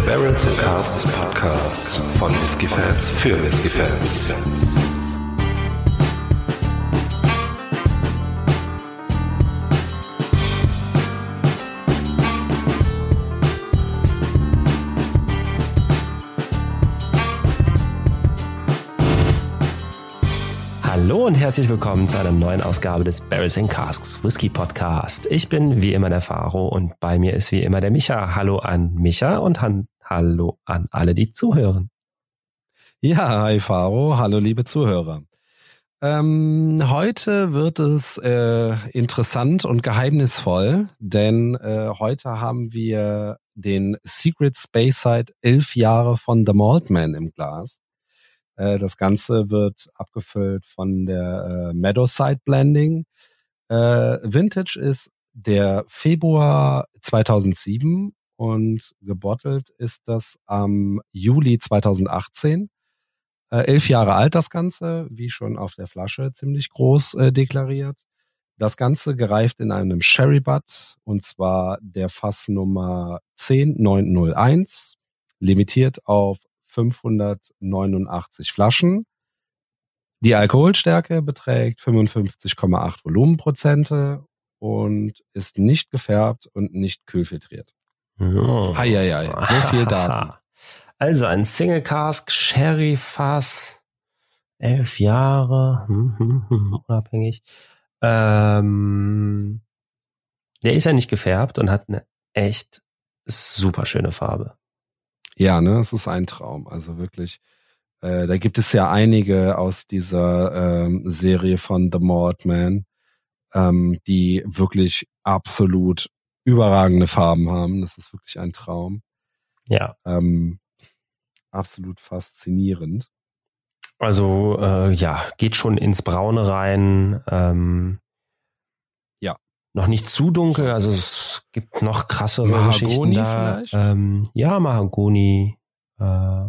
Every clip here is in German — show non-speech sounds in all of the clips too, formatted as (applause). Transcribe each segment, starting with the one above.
Der Barrels and Casts Podcast von Whisky-Fans für Whisky-Fans. Hallo und herzlich willkommen zu einer neuen Ausgabe des Barrels and Casks Whisky Podcast. Ich bin wie immer der Faro und bei mir ist wie immer der Micha. Hallo an Micha und han hallo an alle, die zuhören. Ja, hi Faro, hallo liebe Zuhörer. Ähm, heute wird es äh, interessant und geheimnisvoll, denn äh, heute haben wir den Secret Space Side elf Jahre von The Maltman im Glas. Äh, das Ganze wird abgefüllt von der äh, Meadowside Blending. Äh, Vintage ist der Februar 2007 und gebottelt ist das am Juli 2018. Äh, elf Jahre alt das Ganze, wie schon auf der Flasche ziemlich groß äh, deklariert. Das Ganze gereift in einem Sherry Butt und zwar der Fassnummer 10901, limitiert auf 589 Flaschen. Die Alkoholstärke beträgt 55,8 Volumenprozente und ist nicht gefärbt und nicht kühlfiltriert. Oh. Heieiei, so viel Daten. (laughs) Also ein Single Cask Sherry Fass, elf Jahre, hm, hm, hm, unabhängig. Ähm, der ist ja nicht gefärbt und hat eine echt super schöne Farbe. Ja, ne, es ist ein Traum. Also wirklich, äh, da gibt es ja einige aus dieser ähm, Serie von The Mordman, ähm, die wirklich absolut überragende Farben haben. Das ist wirklich ein Traum. Ja. Ähm, absolut faszinierend. Also äh, ja, geht schon ins Braune rein. Ähm, Ja. Noch nicht zu dunkel, also es gibt noch krassere Mahagoni Geschichten da. vielleicht? Ähm, ja, Mahagoni. Äh,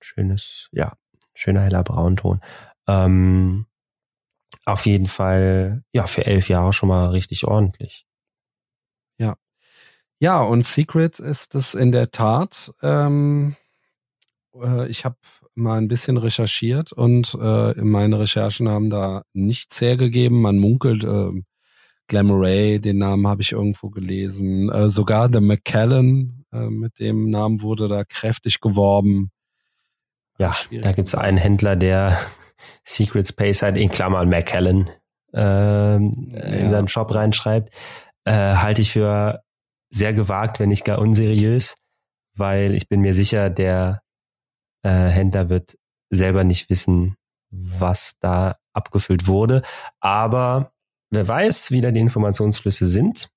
schönes, ja, schöner heller Braunton. Ähm, auf jeden Fall, ja, für elf Jahre schon mal richtig ordentlich. Ja, und Secret ist es in der Tat. Ähm, äh, ich habe mal ein bisschen recherchiert und äh, meine Recherchen haben da nichts hergegeben. Man munkelt, äh, Glamoray, den Namen habe ich irgendwo gelesen. Äh, sogar The Macallan, äh, mit dem Namen wurde da kräftig geworben. Ja, Schwierig da gibt's einen Händler, der (laughs) Secret Space halt in Klammern McKellen ähm, in Ja. seinen Shop reinschreibt, äh, halte ich für sehr gewagt, wenn nicht gar unseriös, weil ich bin mir sicher, der äh, Händler wird selber nicht wissen, was da abgefüllt wurde. Aber wer weiß, wie da die Informationsflüsse sind.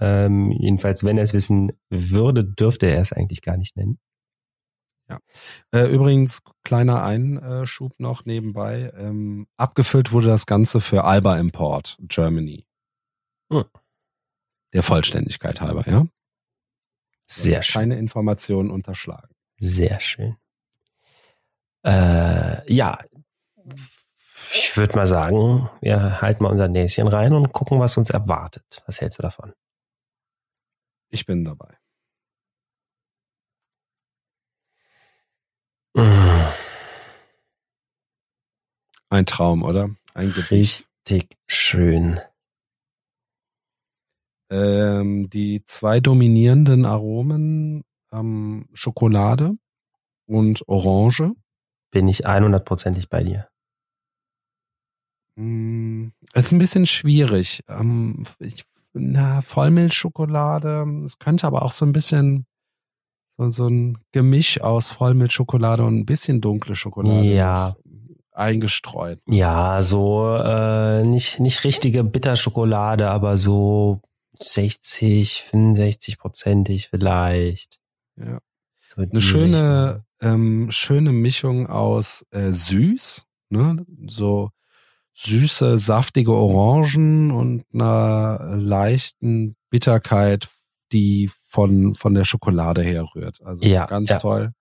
Ähm, jedenfalls, wenn er es wissen würde, dürfte er es eigentlich gar nicht nennen. Äh, übrigens, kleiner Einschub noch nebenbei. Ähm, abgefüllt wurde das Ganze für Alba Import, Germany. Hm. Der Vollständigkeit halber, ja? Sehr schön. Keine Informationen unterschlagen. Sehr schön. Äh, ja, ich würde mal sagen, wir halten mal unser Näschen rein und gucken, was uns erwartet. Was hältst du davon? Ich bin dabei. Mm, Ein Traum, oder? Ein Gedicht. Richtig schön. Ähm, die zwei dominierenden Aromen ähm, Schokolade und Orange. Bin ich 100%ig bei dir. Mm, Es ist ein bisschen schwierig. Ähm, ich, na, Vollmilchschokolade. Es könnte aber auch so ein bisschen so, so ein Gemisch aus Vollmilchschokolade und ein bisschen dunkle Schokolade Ja. eingestreut. Ja, so äh, nicht, nicht richtige Bitterschokolade, aber so 60, 65 prozentig vielleicht. Ja. So Eine schöne, ähm, schöne Mischung aus äh, süß, ne? so süße, saftige Orangen und einer leichten Bitterkeit, die von, von der Schokolade herrührt. Also Ja, ganz ja. toll.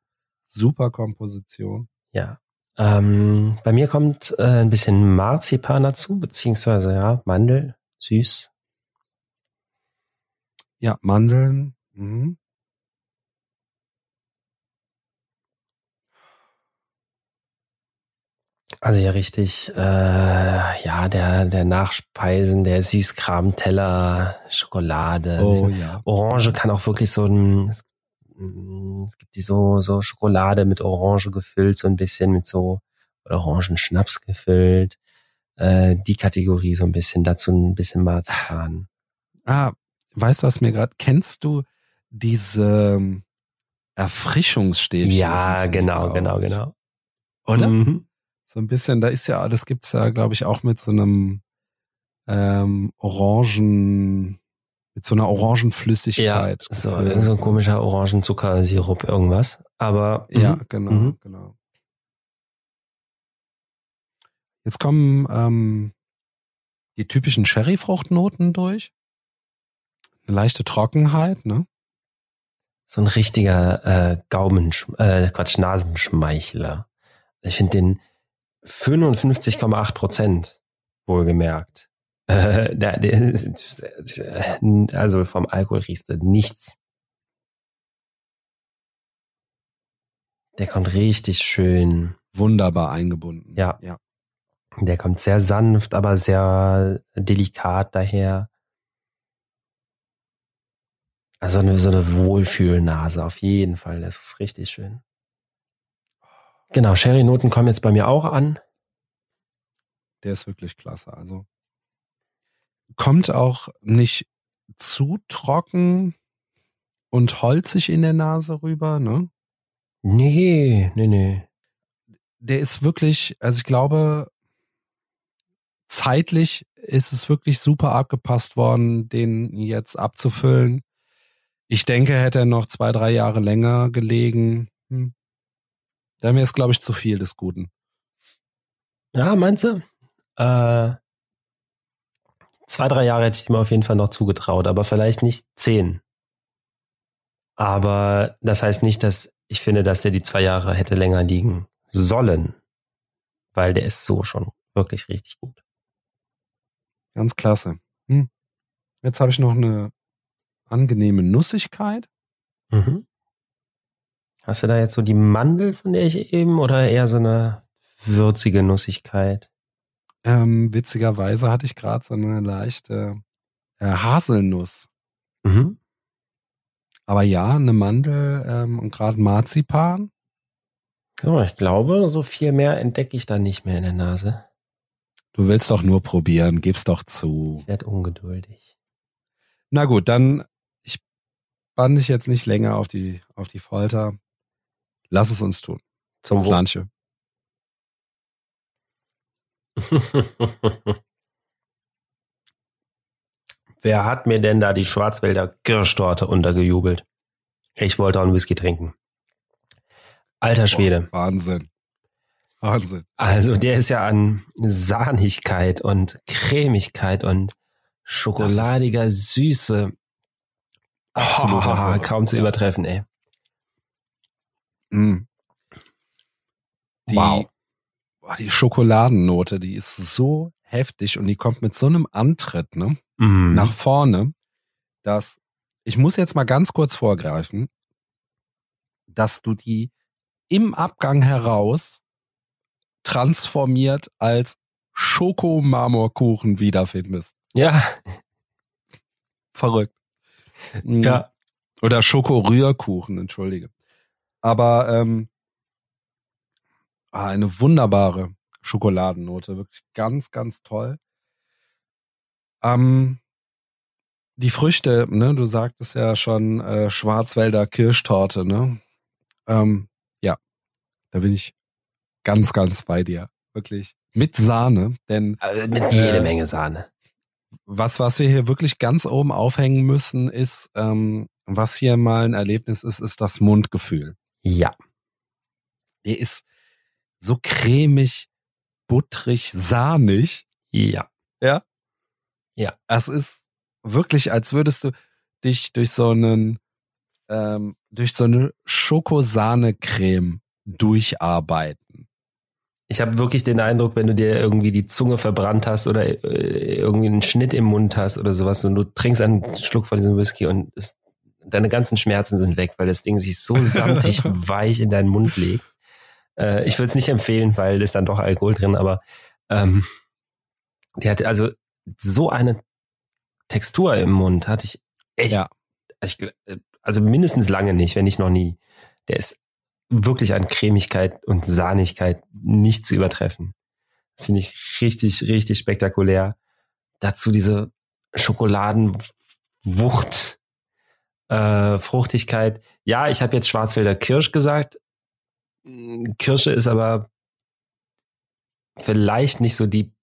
Super Komposition. Ja. Ähm, bei mir kommt äh, ein bisschen Marzipan dazu, beziehungsweise ja, Mandel, süß. Ja, Mandeln. Mhm. Also ja, richtig. Äh, ja, der, der Nachspeisen, der Süßkram, Teller, Schokolade. Oh, ja. Orange kann auch wirklich so ein, mm, es gibt die so, so Schokolade mit Orange gefüllt, so ein bisschen mit so oder Orangenschnaps gefüllt. Äh, die Kategorie so ein bisschen, dazu ein bisschen Marzipan. Ah, weißt du, was mir gerade, kennst du diese ähm, Erfrischungsstäbchen? Ja, genau, genau, genau. Oder? Mhm. So ein bisschen, da ist ja, das gibt's ja, glaube ich, auch mit so einem ähm, Orangen, mit so einer Ja, Orangenflüssigkeit. so, gefüllt. irgend so ein komischer Orangenzuckersirup, irgendwas. Aber Ja, mhm. genau, Mhm. genau. Jetzt kommen ähm, die typischen Cherryfruchtnoten durch. Leichte Trockenheit, ne? so ein richtiger äh, Gaumen, äh, Quatsch, Nasenschmeichler. Ich finde den 55,8 Prozent wohlgemerkt. (laughs) Äh, der, der ist, äh, also vom Alkohol riechst du nichts. Der kommt richtig schön. Wunderbar eingebunden. Ja. ja. Der kommt sehr sanft, aber sehr delikat daher. Also eine, so eine Wohlfühlnase auf jeden Fall. Das ist richtig schön. Genau, Sherry-Noten kommen jetzt bei mir auch an. Der ist wirklich klasse. Also kommt auch nicht zu trocken und holzig in der Nase rüber, ne? Nee, nee, nee. Der ist wirklich, also ich glaube, zeitlich ist es wirklich super abgepasst worden, den jetzt abzufüllen. Ich denke, hätte er noch zwei, drei Jahre länger gelegen, hm, dann wäre es, glaube ich, zu viel des Guten. Ja, meinst du? Äh, zwei, drei Jahre hätte ich ihm auf jeden Fall noch zugetraut, aber vielleicht nicht zehn. Aber das heißt nicht, dass ich finde, dass der die zwei Jahre hätte länger liegen sollen. Weil der ist so schon wirklich richtig gut. Ganz klasse. Hm. Jetzt habe ich noch eine angenehme Nussigkeit. Mhm. Hast du da jetzt so die Mandel, von der ich eben, oder eher so eine würzige Nussigkeit? Ähm, witzigerweise hatte ich gerade so eine leichte äh, Haselnuss. Mhm. Aber ja, eine Mandel ähm, und gerade Marzipan. So, ich glaube, so viel mehr entdecke ich da nicht mehr in der Nase. Du willst doch nur probieren, gib's doch zu. Ich werde ungeduldig. Na gut, dann ich bann dich jetzt nicht länger auf die auf die Folter. Lass es uns tun. Zum Wohl. Slanche. (laughs) Wer hat mir denn da die Schwarzwälder Kirschtorte untergejubelt? Ich wollte auch einen Whisky trinken. Alter Schwede. Boah, Wahnsinn. Wahnsinn. Also der ist ja an Sahnigkeit und Cremigkeit und schokoladiger Süße. Absoluter (laughs) Oh, Horror. kaum zu übertreffen, ey. Mm. Die, Wow. boah, die Schokoladennote, die ist so heftig und die kommt mit so einem Antritt, ne? Mhm. nach vorne, dass ich muss jetzt mal ganz kurz vorgreifen, dass du die im Abgang heraus transformiert als Schokomarmorkuchen wiederfindest. Ja, Verrückt. Mhm. ja. Oder Schokorührkuchen, entschuldige. Aber ähm, ah, eine wunderbare Schokoladennote, wirklich ganz, ganz toll. Ähm, die Früchte, ne, du sagtest ja schon äh, Schwarzwälder Kirschtorte, ne? Ähm, ja, da bin ich ganz, ganz bei dir, wirklich mit Sahne, denn Also mit jede Äh, Menge Sahne. Was, was wir hier wirklich ganz oben aufhängen müssen, ist, ähm, was hier mal ein Erlebnis ist, ist das Mundgefühl. Ja. Der ist so cremig, buttrig, sahnig. Ja. Es ist wirklich, als würdest du dich durch so einen, ähm, durch so eine Schokosahne-Creme durcharbeiten. Ich habe wirklich den Eindruck, wenn du dir irgendwie die Zunge verbrannt hast oder äh, irgendwie einen Schnitt im Mund hast oder sowas und du trinkst einen Schluck von diesem Whisky und es, deine ganzen Schmerzen sind weg, weil das Ding sich so samtig (laughs) weich in deinen Mund legt. Äh, ich würde es nicht empfehlen, weil ist dann doch Alkohol drin, aber ähm, die hatte also so eine Textur im Mund, hatte ich echt, Ja. ich, also mindestens lange nicht, wenn nicht noch nie. Der ist wirklich an Cremigkeit und Sahnigkeit nicht zu übertreffen. Das finde ich richtig, richtig spektakulär. Dazu diese Schokoladenwucht, äh, Fruchtigkeit. Ja, ich habe jetzt Schwarzwälder Kirsch gesagt. Mm, Kirsche ist aber vielleicht nicht so die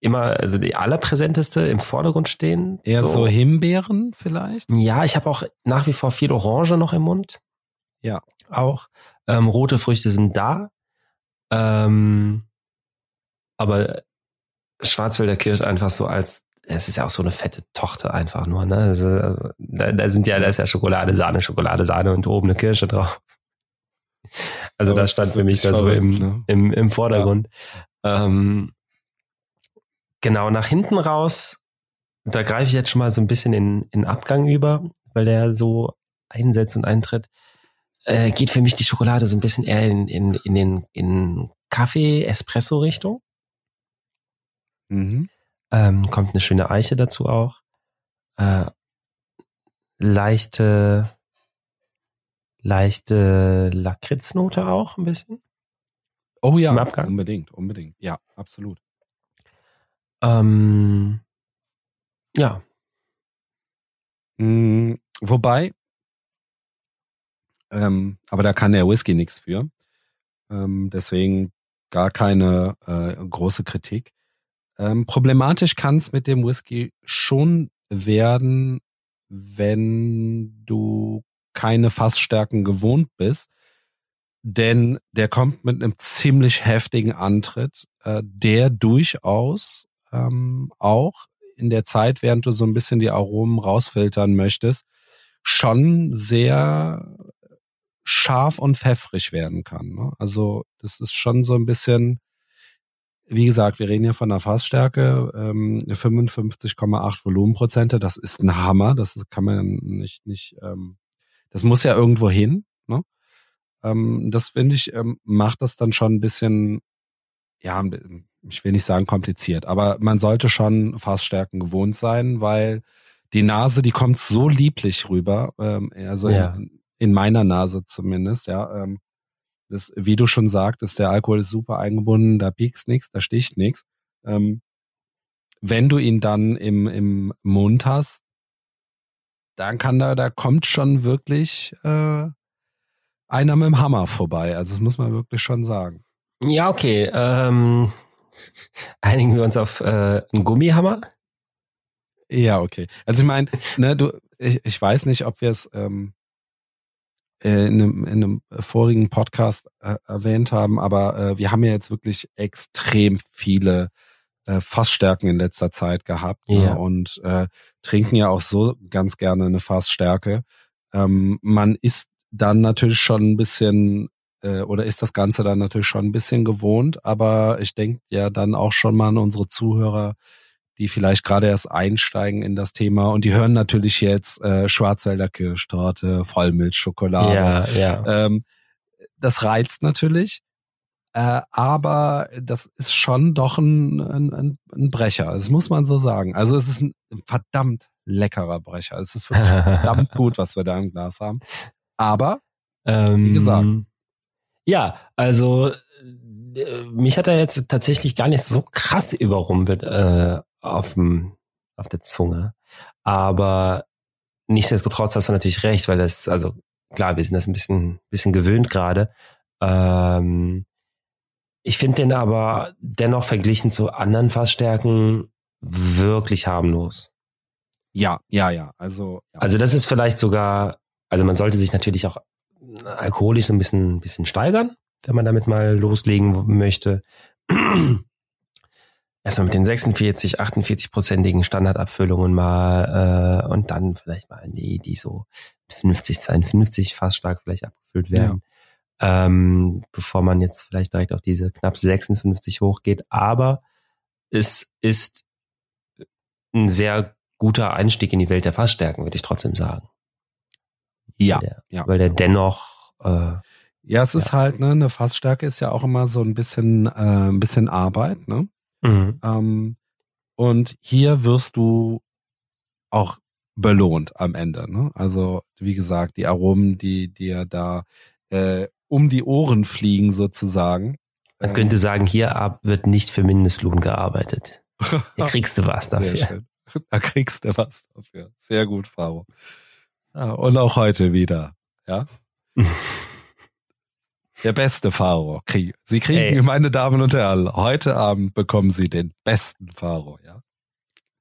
immer, also die allerpräsenteste im Vordergrund stehen. Eher so, Himbeeren vielleicht? Ja, ich habe auch nach wie vor viel Orange noch im Mund. Ja. Auch. Ähm, rote Früchte sind da. Ähm, aber Schwarzwälder Kirsch einfach so als, es ist ja auch so eine fette Tochter einfach nur, ne? Also, äh, da, da sind ja, da ist ja Schokolade, Sahne, Schokolade, Sahne und oben eine Kirsche drauf. Also Aber das stand ist für mich da so im, ne? im, im Vordergrund. Ähm, genau, nach hinten raus, da greife ich jetzt schon mal so ein bisschen in, in Abgang über, weil der so einsetzt und eintritt. Äh, geht für mich die Schokolade so ein bisschen eher in, in, in den in Kaffee-Espresso-Richtung. Mhm. Ähm, kommt eine schöne Eiche dazu auch. Äh, leichte, leichte Lakritznote auch ein bisschen. Oh ja, unbedingt, unbedingt. Ja, absolut. Ähm, ja, Mm, wobei, ähm, aber da kann der Whisky nichts für. Ähm, deswegen gar keine äh, große Kritik. Ähm, problematisch kann es mit dem Whisky schon werden, wenn du keine Fassstärken gewohnt bist. Denn der kommt mit einem ziemlich heftigen Antritt, äh, der durchaus ähm, auch in der Zeit, während du so ein bisschen die Aromen rausfiltern möchtest, schon sehr scharf und pfeffrig werden kann. Ne? Also das ist schon so ein bisschen, wie gesagt, wir reden hier von einer Fassstärke, ähm, 55,8 Volumenprozente, das ist ein Hammer, das kann man nicht, nicht, ähm, das muss ja irgendwo hin. Ne? Ähm, das finde ich, ähm, macht das dann schon ein bisschen, ja, ich will nicht sagen kompliziert, aber man sollte schon Fassstärken gewohnt sein, weil die Nase, die kommt so lieblich rüber, ähm, also Ja. In, in meiner Nase zumindest, ja. Ähm, das, wie du schon sagtest, der Alkohol ist super eingebunden, da piekst nix, da sticht nix. Ähm, wenn du ihn dann im, im Mund hast, dann kann da, da kommt schon wirklich äh, einer mit dem Hammer vorbei. Also das muss man wirklich schon sagen. ja, okay. Ähm, (laughs) einigen wir uns auf äh, einen Gummihammer. Ja, okay. Also ich meine, ne, du, ich, ich weiß nicht, ob wir es ähm, äh, in, einem, in einem vorigen Podcast äh, erwähnt haben, aber äh, wir haben ja jetzt wirklich extrem viele äh, Fassstärken in letzter Zeit gehabt Ja. ne, und äh, trinken ja auch so ganz gerne eine Fassstärke. Ähm, man ist dann natürlich schon ein bisschen äh, oder ist das Ganze dann natürlich schon ein bisschen gewohnt, aber ich denke ja dann auch schon mal an unsere Zuhörer, die vielleicht gerade erst einsteigen in das Thema und die hören natürlich jetzt äh, Schwarzwälder Kirschtorte, Vollmilchschokolade. Ja, ja. Ähm, das reizt natürlich, äh, aber das ist schon doch ein, ein, ein- Brecher. Das muss man so sagen. Also es ist ein verdammt leckerer Brecher. Es ist wirklich (laughs) verdammt gut, was wir da im Glas haben. Aber Ähm, Wie gesagt. Ja, also äh, mich hat er jetzt tatsächlich gar nicht so krass überrumpelt äh, auf, dem, auf der Zunge. Aber nichtsdestotrotz hast du natürlich recht, weil das, also klar, wir sind das ein bisschen, bisschen gewöhnt gerade. Ähm, ich finde den aber dennoch verglichen zu anderen Fassstärken wirklich harmlos. ja, ja, ja. Also, ja. Also das ist vielleicht sogar, also man sollte sich natürlich auch alkoholisch so ein bisschen, bisschen steigern, wenn man damit mal loslegen möchte. Erstmal mit den 46, 48-prozentigen Standardabfüllungen mal äh, und dann vielleicht mal die, die so 50, 52 fast stark vielleicht abgefüllt werden. Ähm, bevor man jetzt vielleicht direkt auf diese knapp 56 hochgeht. Aber es ist ein sehr guter Einstieg in die Welt der Fassstärken, würde ich trotzdem sagen. ja, Weil der, ja. weil der dennoch, äh, Ja, es ist Ja. halt, ne, eine Fassstärke ist ja auch immer so ein bisschen, äh, ein bisschen Arbeit, ne? Mhm. Ähm, und hier wirst du auch belohnt am Ende. Ne? Also wie gesagt, die Aromen, die dir da äh, um die Ohren fliegen sozusagen. Man Ähm, könnte sagen, hier ab wird nicht für Mindestlohn gearbeitet. (laughs) Hier kriegst du was Sehr dafür. schön. (laughs) Da kriegst du was dafür. Sehr gut, Faro. Ja, und auch heute wieder. Ja. (laughs) Der beste Faro. Sie kriegen, Ey. meine Damen und Herren, heute Abend bekommen Sie den besten Faro. Ja.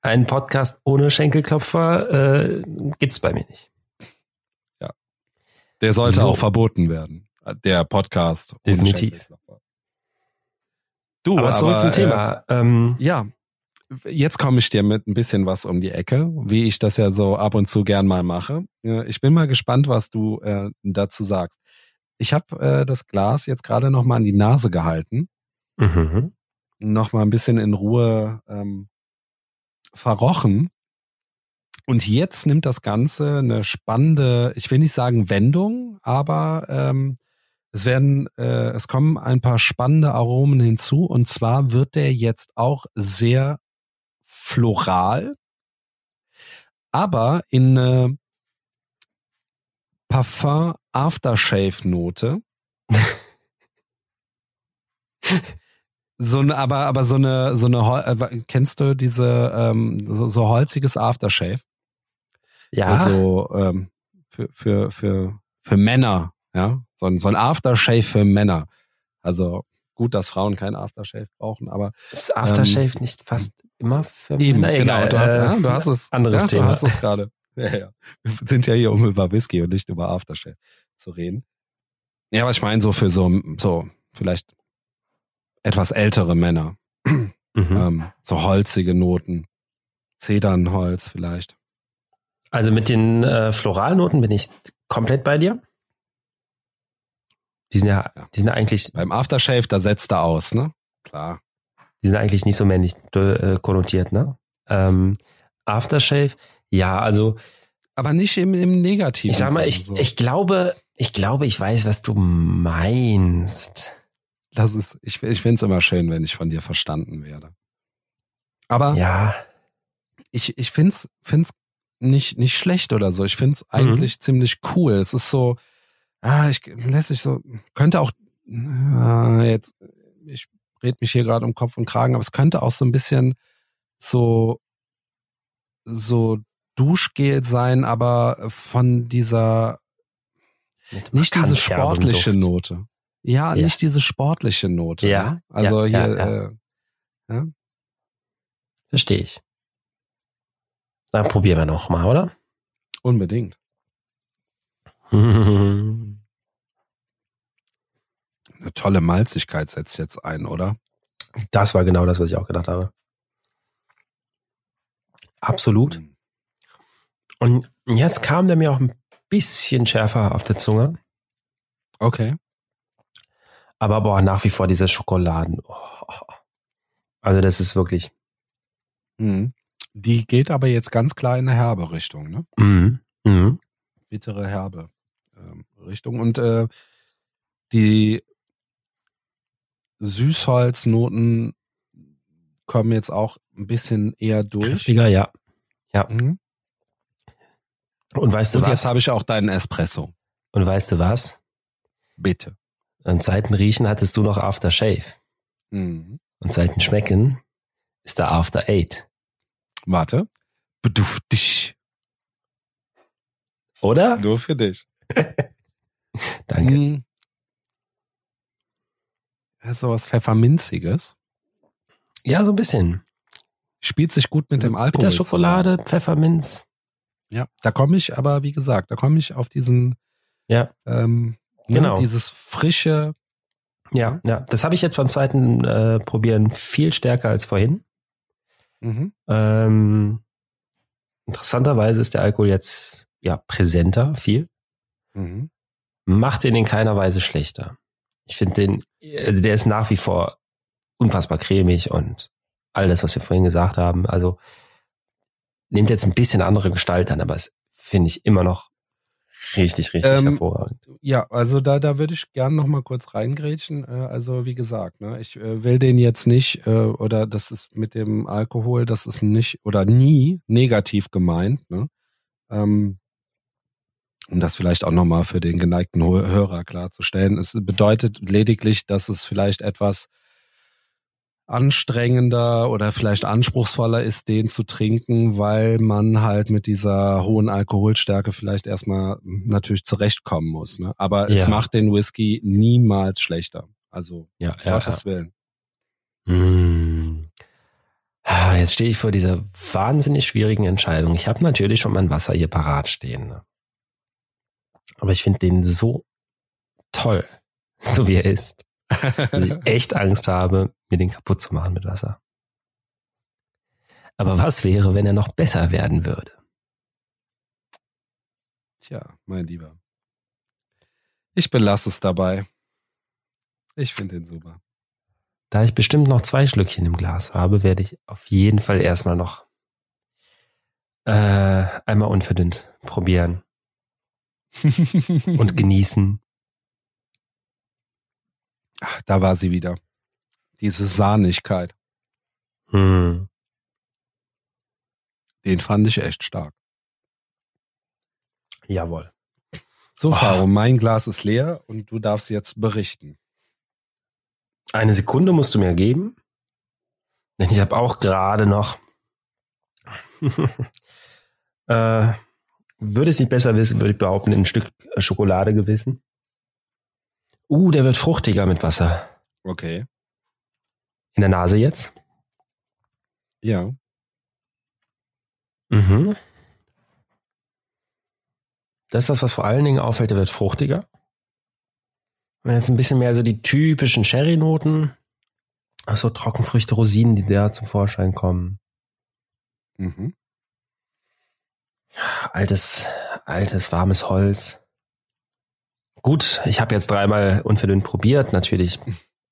Ein Podcast ohne Schenkelklopfer äh, gibt's bei mir nicht. Der sollte So. auch verboten werden. Der Podcast. ohne Definitiv. Schenkelklopfer. Du, aber zurück zum äh, Thema. ähm, Ja, jetzt komme ich dir mit ein bisschen was um die Ecke, wie ich das ja so ab und zu gern mal mache. Äh, Ich bin mal gespannt, was du äh, dazu sagst. Ich habe äh, das Glas jetzt gerade noch mal an die Nase gehalten, mhm. noch mal ein bisschen in Ruhe ähm, verrochen. Und jetzt nimmt das Ganze eine spannende, ich will nicht sagen Wendung, aber ähm, es werden, äh, es kommen ein paar spannende Aromen hinzu. Und zwar wird der jetzt auch sehr floral, aber in eine Parfum Aftershave Note. so eine, aber aber so eine so eine äh, kennst du diese ähm, so, so holziges Aftershave? Ja, Also ähm, für für für für Männer, ja, so ein so ein Aftershave für Männer. Also gut, dass Frauen kein Aftershave brauchen, aber ist Aftershave nicht fast immer für ähm, Eben, Na, genau. egal, Du hast, äh, ja, du hast es. anderes ja, Thema. Du hast es gerade. (laughs) Ja, ja. Wir sind ja hier, um über Whisky und nicht über Aftershave zu reden. Ja, aber ich meine so für so, so vielleicht etwas ältere Männer. (clears throat) Mhm. Ähm, so holzige Noten. Zedernholz vielleicht. Also mit den äh, Floralnoten bin ich komplett bei dir. Die sind ja, Ja. die sind ja eigentlich, Beim Aftershave, da setzt er aus, ne? Klar. die sind eigentlich nicht so männlich äh, konnotiert, ne? Ähm, Aftershave, ja, also Aber nicht im, im Negativen. ich sag mal, ich, so. ich glaube, ich glaube, ich weiß, was du meinst. Das ist, ich, ich find's immer schön, wenn ich von dir verstanden werde. Aber Ja, ich, ich find's, find's nicht, nicht schlecht oder so. Ich Mhm. find's eigentlich ziemlich cool. Es ist so, ah, ich lässt sich so, könnte auch, ah, jetzt, ich red mich hier gerade um Kopf und Kragen, aber es könnte auch so ein bisschen so, so Duschgel sein, aber von dieser, mit nicht diese sportliche. Note. Ja, Ja. nicht diese sportliche Note. Ja, ne? Also ja, hier, ja, ja. Äh, Verstehe ich. Dann probieren wir noch mal, oder? unbedingt. (laughs) Eine tolle Malzigkeit setzt jetzt ein, oder? Das war genau das, was ich auch gedacht habe. Absolut. Mhm. Und jetzt kam der mir auch ein bisschen schärfer auf der Zunge. Okay. Aber boah, nach wie vor diese Schokoladen. Oh. Also das ist wirklich. Mhm. Die geht aber jetzt ganz klar in eine herbe Richtung, ne? Mhm. Mhm. Bittere herbe ähm, Richtung. Und äh, die Süßholznoten kommen jetzt auch ein bisschen eher durch. Kräftiger, ja. Mhm. Und weißt du Und was? jetzt habe ich auch deinen Espresso. Und weißt du was? Bitte. Und seit dem Riechen hattest du noch Aftershave. Mhm. Und seit dem Schmecken ist da After Eight. Warte. Beduft dich. Oder? Nur für dich. (laughs) Danke. Mhm. Das ist sowas Pfefferminziges. Ja, so ein bisschen. Spielt sich gut mit dem Alkohol. Bitterschokolade, Pfefferminz. Ja, da komme ich aber, wie gesagt, da komme ich auf diesen, Ja, ähm, Genau. ne, dieses frische, ja, ja. Das habe ich jetzt beim zweiten äh, Probieren viel stärker als vorhin. mhm. Ähm, interessanterweise ist der Alkohol jetzt ja präsenter, viel. Mhm. Macht den in keiner Weise schlechter. Ich finde den, also der ist nach wie vor unfassbar cremig und all das, was wir vorhin gesagt haben. Also nimmt jetzt ein bisschen andere Gestalt an, aber es finde ich immer noch richtig, richtig Ähm, hervorragend. Ja, also da, da würde ich gern noch mal kurz reingrätschen. Äh, Also wie gesagt, ne, ich äh, will den jetzt nicht, äh, oder das ist mit dem Alkohol, das ist nicht oder nie negativ gemeint. Ne? Ähm, um das vielleicht auch noch mal für den geneigten Hörer klarzustellen. Es bedeutet lediglich, dass es vielleicht etwas anstrengender oder vielleicht anspruchsvoller ist, den zu trinken, weil man halt mit dieser hohen Alkoholstärke vielleicht erstmal natürlich zurechtkommen muss. Ne? Aber es Ja. macht den Whisky niemals schlechter. Also, Ja, ja, Gottes Willen. Mm. Ah, Jetzt stehe ich vor dieser wahnsinnig schwierigen Entscheidung. Ich habe natürlich schon mein Wasser hier parat stehen. Ne? Aber ich finde den so toll, (laughs) so wie er ist, dass ich (laughs) echt Angst habe, mir den kaputt zu machen mit Wasser. Aber was wäre, wenn er noch besser werden würde? Tja, mein Lieber. Ich belasse es dabei. Ich finde den super. Da ich bestimmt noch zwei Schlückchen im Glas habe, werde ich auf jeden Fall erstmal noch äh, einmal unverdünnt probieren (laughs) und genießen. Ach, da war sie wieder. Diese Sahnigkeit. Hm. Den fand ich echt stark. Jawohl. So, Oh. Faro, mein Glas ist leer und du darfst jetzt berichten. Eine Sekunde musst du mir geben, denn ich habe auch gerade noch. (laughs) äh, würde es nicht besser wissen, würde ich behaupten, ein Stück Schokolade gewissen. Uh, der wird fruchtiger mit Wasser. Okay. In der Nase jetzt. Ja. Mhm. Das ist das, was vor allen Dingen auffällt, der wird fruchtiger. Und jetzt ein bisschen mehr so die typischen Sherry-Noten. Also Trockenfrüchte, Rosinen, die da zum Vorschein kommen. Mhm. Altes, altes, warmes Holz. Gut, ich habe jetzt dreimal unverdünnt probiert. Natürlich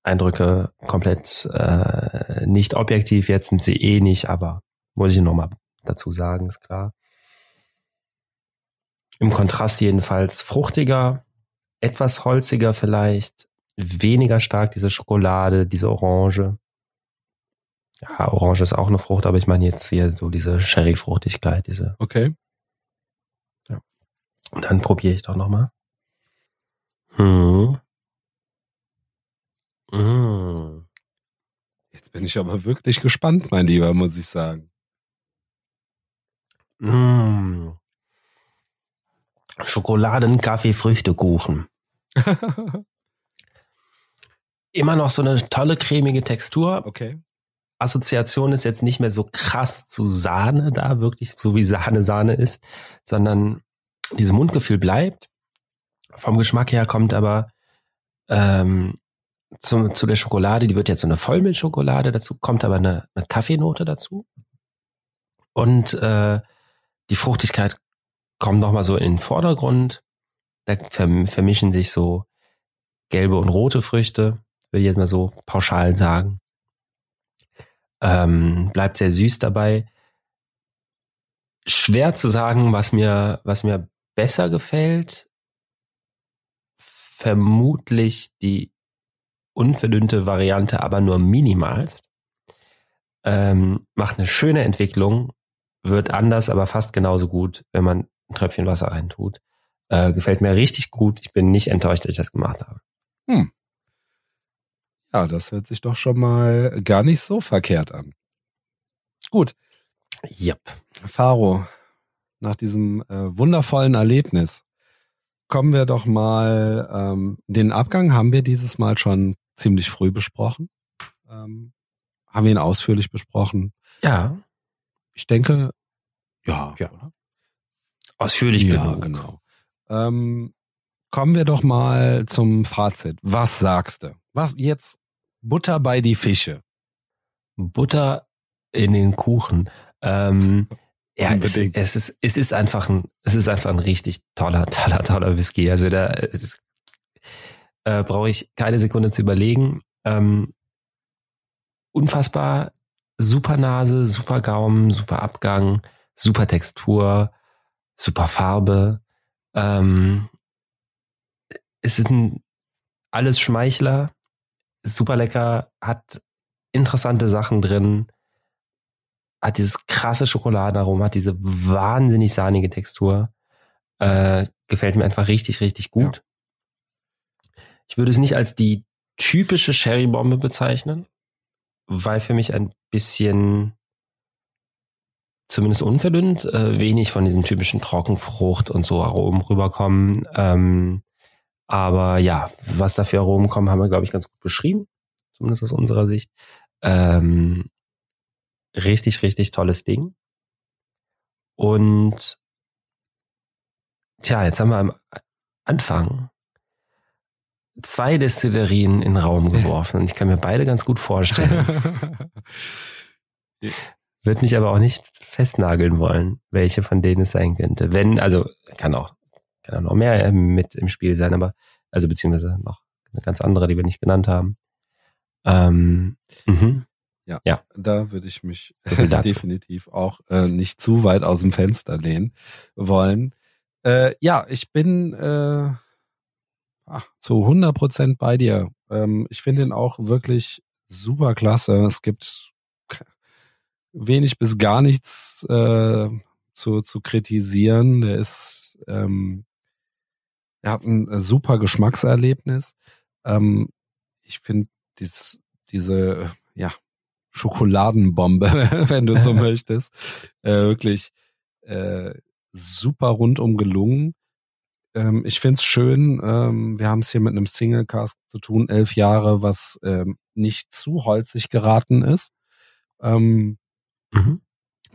Eindrücke komplett äh, nicht objektiv. Jetzt sind sie eh nicht, aber muss ich nochmal dazu sagen, ist klar. Im Kontrast jedenfalls fruchtiger, etwas holziger vielleicht, weniger stark diese Schokolade, diese Orange. Ja, Orange ist auch eine Frucht, aber ich meine jetzt hier so diese Sherry-Fruchtigkeit, diese. Okay. Und dann probiere ich doch nochmal. Hm. Hm. Jetzt bin ich aber wirklich gespannt, mein Lieber, muss ich sagen. Hm. Schokoladen, Kaffee, Früchtekuchen. (laughs) Immer noch so eine tolle cremige Textur. okay. Assoziation ist jetzt nicht mehr so krass zu Sahne da, wirklich so wie Sahne Sahne ist, sondern dieses Mundgefühl bleibt. Vom Geschmack her kommt aber ähm, zu, zu der Schokolade, die wird jetzt so eine Vollmilchschokolade, dazu kommt aber eine, eine Kaffeenote dazu. Und äh, die Fruchtigkeit kommt nochmal so in den Vordergrund. Da verm vermischen sich so gelbe und rote Früchte, würde ich jetzt mal so pauschal sagen. Ähm, bleibt sehr süß dabei. Schwer zu sagen, was mir, was mir besser gefällt. Vermutlich die unverdünnte Variante, aber nur minimalst. Ähm, macht eine schöne Entwicklung, wird anders, aber fast genauso gut, wenn man ein Tröpfchen Wasser reintut. Äh, gefällt mir richtig gut. Ich bin nicht enttäuscht, dass ich das gemacht habe. Ja, das hört sich doch schon mal gar nicht so verkehrt an. Gut, Yep. Faro, nach diesem äh, wundervollen Erlebnis kommen wir doch mal, ähm, den Abgang haben wir dieses Mal schon ziemlich früh besprochen. Ähm, haben wir ihn ausführlich besprochen. Ja, Ich denke, ja, Ja. ausführlich ja genug. genau. Ähm, kommen wir doch mal zum Fazit. Was sagst du? Was jetzt Butter bei die Fische? Butter in den Kuchen. Ähm, ja, es, es ist es ist einfach ein es ist einfach ein richtig toller toller toller Whisky. Also da äh, brauche ich keine Sekunde zu überlegen. Ähm, unfassbar super Nase, super Gaumen, super Abgang, super Textur, super Farbe. Ähm, es sind alles Schmeichler, super lecker, hat interessante Sachen drin, hat dieses krasse Schokoladenaroma, hat diese wahnsinnig sahnige Textur. Äh, gefällt mir einfach richtig, richtig gut. Ja. Ich würde es nicht als die typische Sherry-Bombe bezeichnen, weil für mich ein bisschen zumindest unverdünnt, äh, wenig von diesen typischen Trockenfrucht und so Aromen rüberkommen. Ähm, aber ja, was da für Aromen kommen, haben wir, glaube ich, ganz gut beschrieben, zumindest aus unserer Sicht. Ähm, richtig, richtig tolles Ding. Und tja, jetzt haben wir am Anfang zwei Destillerien in den Raum geworfen und ich kann mir beide ganz gut vorstellen. (laughs) Wird mich aber auch nicht festnageln wollen, welche von denen es sein könnte. Wenn, also kann auch, kann auch noch mehr mit im Spiel sein, aber also beziehungsweise noch eine ganz andere, die wir nicht genannt haben. Ähm, mhm. Ja, ja, da würde ich mich (laughs) definitiv auch äh, nicht zu weit aus dem Fenster lehnen wollen. Äh, ja, ich bin äh, ach, zu 100 Prozent bei dir. Ähm, ich finde ihn auch wirklich super klasse. Es gibt wenig bis gar nichts äh, zu, zu kritisieren. Der ist, ähm, er hat ein super Geschmackserlebnis. Ähm, ich finde dies, diese, ja, Schokoladenbombe, (laughs) wenn du so (laughs) möchtest, äh, wirklich äh, super rundum gelungen. Ähm, ich find's schön, ähm, wir haben es hier mit einem Singlecast zu tun, elf Jahre, was ähm, nicht zu holzig geraten ist. Ähm, mhm.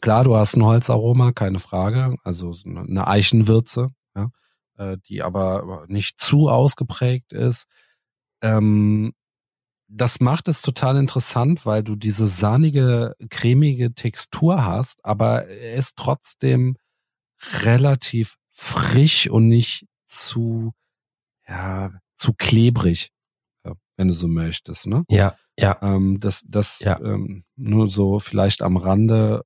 Klar, du hast ein Holzaroma, keine Frage, also eine Eichenwürze, ja, äh, die aber nicht zu ausgeprägt ist. Ähm, das macht es total interessant, weil du diese sahnige, cremige Textur hast, aber er ist trotzdem relativ frisch und nicht zu, ja, zu klebrig, wenn du so möchtest, ne? Ja, ja. Ähm, das, das ja. Ähm, nur so vielleicht am Rande.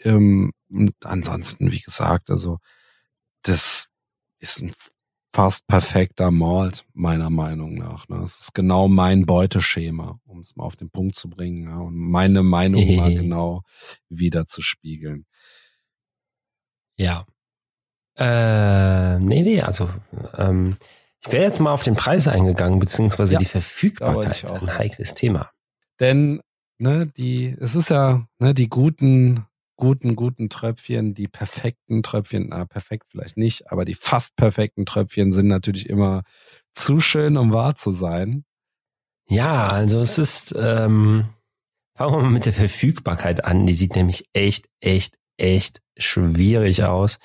Ähm, ansonsten, wie gesagt, also das ist ein fast perfekter Malt, meiner Meinung nach. Ne? Das ist genau mein Beuteschema, um es mal auf den Punkt zu bringen ja? und meine Meinung mal (laughs) genau wieder zu spiegeln. Ja. Äh, nee, nee, also ähm, ich wäre jetzt mal auf den Preis eingegangen, beziehungsweise ja, die Verfügbarkeit, ein heikles Thema. Denn ne, die, es ist ja ne, die guten guten, guten Tröpfchen, die perfekten Tröpfchen, na, perfekt vielleicht nicht, aber die fast perfekten Tröpfchen sind natürlich immer zu schön, um wahr zu sein. Ja, also es ist, ähm, fangen wir mal mit der Verfügbarkeit an. Die sieht nämlich echt, echt, echt schwierig aus.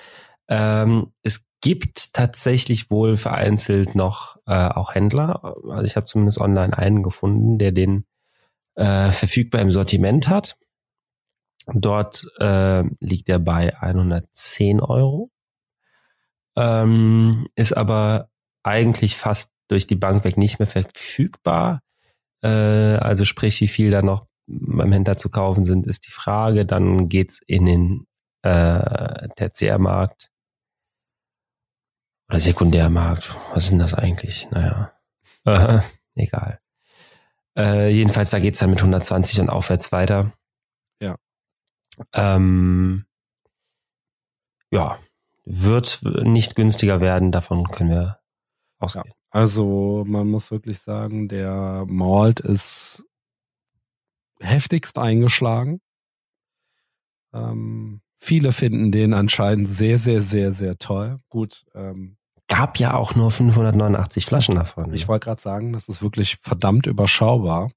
Ähm, es gibt tatsächlich wohl vereinzelt noch äh, auch Händler. Also ich habe zumindest online einen gefunden, der den äh, verfügbar im Sortiment hat. Dort äh, liegt er bei 110 Euro, ähm, ist aber eigentlich fast durch die Bank weg nicht mehr verfügbar. Äh, also sprich, wie viel da noch beim Händler zu kaufen sind, ist die Frage. Dann geht's in den äh, Tertiärmarkt oder Sekundärmarkt. Was denn das eigentlich? Naja, äh, (laughs) egal. Äh, jedenfalls, da geht's dann mit 120 und aufwärts weiter. Ähm, ja, wird nicht günstiger werden, davon können wir ausgehen. Ja, also man muss wirklich sagen, der Malt ist heftigst eingeschlagen. Ähm, viele finden den anscheinend sehr, sehr, sehr, sehr toll. Gut. Ähm, Gab ja auch nur 589 Flaschen davon. Ich wollte gerade sagen, das ist wirklich verdammt überschaubar.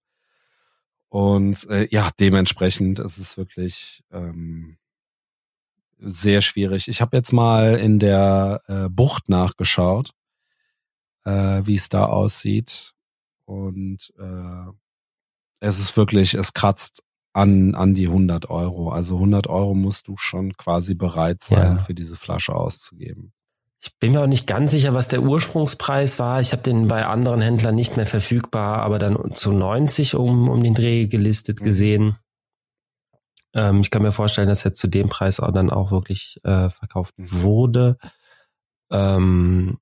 Und äh, ja, dementsprechend ist es wirklich ähm, sehr schwierig. Ich habe jetzt mal in der äh, Bucht nachgeschaut, äh, wie es da aussieht. Und äh, es ist wirklich, es kratzt an, an die 100 Euro. Also 100 Euro musst du schon quasi bereit sein, ja. für diese Flasche auszugeben. Ich bin mir auch nicht ganz sicher, was der Ursprungspreis war. Ich habe den bei anderen Händlern nicht mehr verfügbar, aber dann zu 90 um, um den Dreh gelistet mhm. gesehen. Ähm, ich kann mir vorstellen, dass er zu dem Preis auch dann auch wirklich äh, verkauft wurde. ähm,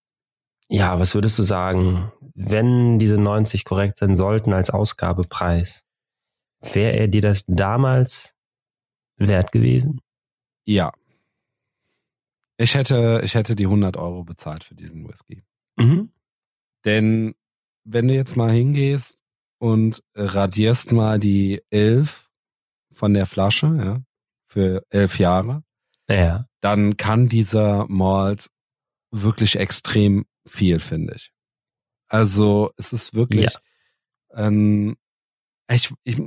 ja, was würdest du sagen, wenn diese 90 korrekt sein sollten als Ausgabepreis, wäre er dir das damals wert gewesen? Ja. Ich hätte, ich hätte die 100 Euro bezahlt für diesen Whisky. Mhm. Denn wenn du jetzt mal hingehst und radierst mal die 11 von der Flasche, ja, für elf Jahre, Ja. dann kann dieser Malt wirklich extrem viel, finde ich. Also es ist wirklich, ähm, ich, ich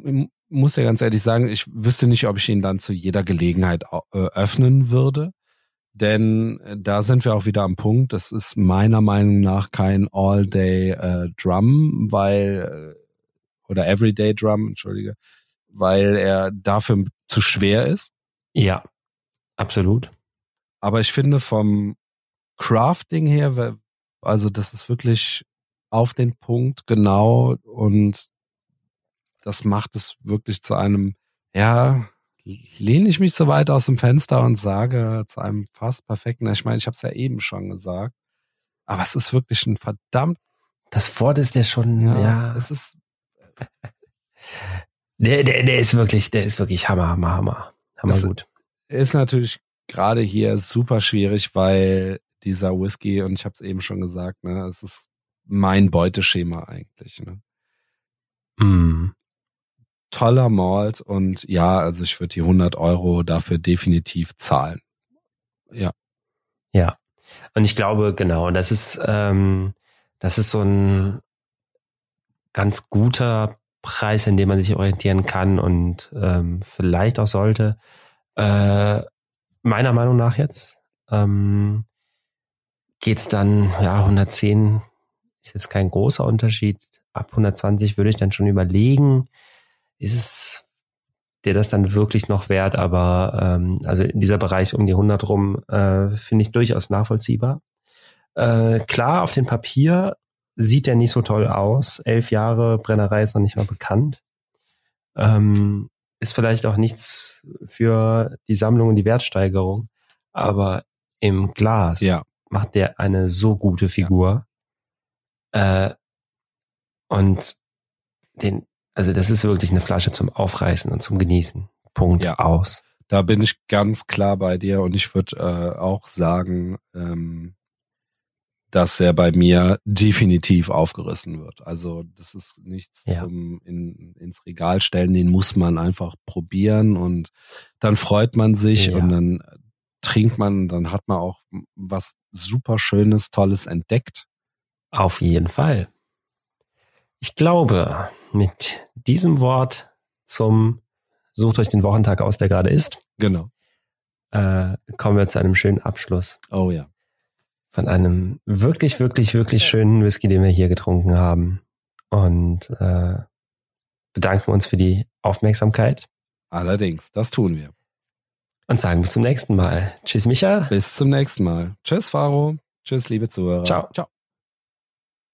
muss ja ganz ehrlich sagen, ich wüsste nicht, ob ich ihn dann zu jeder Gelegenheit äh, öffnen würde. Denn äh, da sind wir auch wieder am Punkt. Das ist meiner Meinung nach kein All-Day äh, Drum, weil äh, oder Everyday Drum, entschuldige, weil er dafür zu schwer ist. Ja, absolut. Aber ich finde vom Crafting her, also das ist wirklich auf den Punkt genau und das macht es wirklich zu einem, ja, lehne ich mich so weit aus dem Fenster und sage zu einem fast perfekten, ich meine, ich habe es ja eben schon gesagt, aber es ist wirklich ein verdammt, Das Wort ist ja schon, ja, ja. es ist, Der, der, der ist wirklich, der ist wirklich Hammer, Hammer, Hammer. Hammer Das- gut. ist natürlich gerade hier super schwierig, weil dieser Whisky, und ich habe es eben schon gesagt, ne, es ist mein Beuteschema eigentlich, ne. Mm. Toller Malt und ja, also ich würde die 100 Euro dafür definitiv zahlen. Ja, Ja. Und ich glaube, genau, das ist, ähm, das ist so ein ganz guter Preis, in dem man sich orientieren kann und ähm, vielleicht auch sollte. Äh, meiner Meinung nach jetzt ähm, geht's dann, ja, 110 ist jetzt kein großer Unterschied. Ab 120 würde ich dann schon überlegen, ist es dir das dann wirklich noch wert, aber ähm, also in dieser Bereich um die 100 rum äh, finde ich durchaus nachvollziehbar. Äh, klar, auf dem Papier sieht er nicht so toll aus. Elf Jahre Brennerei ist noch nicht mal bekannt. Ähm, ist vielleicht auch nichts für die Sammlung und die Wertsteigerung, aber im Glas ja, macht der eine so gute Figur. Äh, und den, also das ist wirklich eine Flasche zum Aufreißen und zum Genießen. Punkt Ja. aus. da bin ich ganz klar bei dir und ich würde äh, auch sagen, ähm, dass er bei mir definitiv aufgerissen wird. Also das ist nichts Ja. zum in, ins Regal stellen, den muss man einfach probieren und dann freut man sich Ja. und dann trinkt man, dann hat man auch was super Schönes, Tolles entdeckt. Auf jeden Fall. Ich glaube, mit diesem Wort zum Sucht euch den Wochentag aus, der gerade ist, Genau. äh, kommen wir zu einem schönen Abschluss Oh ja. von einem wirklich, wirklich, wirklich schönen Whisky, den wir hier getrunken haben. Und äh, bedanken uns für die Aufmerksamkeit Allerdings, das tun wir. und sagen bis zum nächsten Mal. Tschüss, Micha. Bis zum nächsten Mal. Tschüss, Faro. Tschüss, liebe Zuhörer. Ciao. Ciao.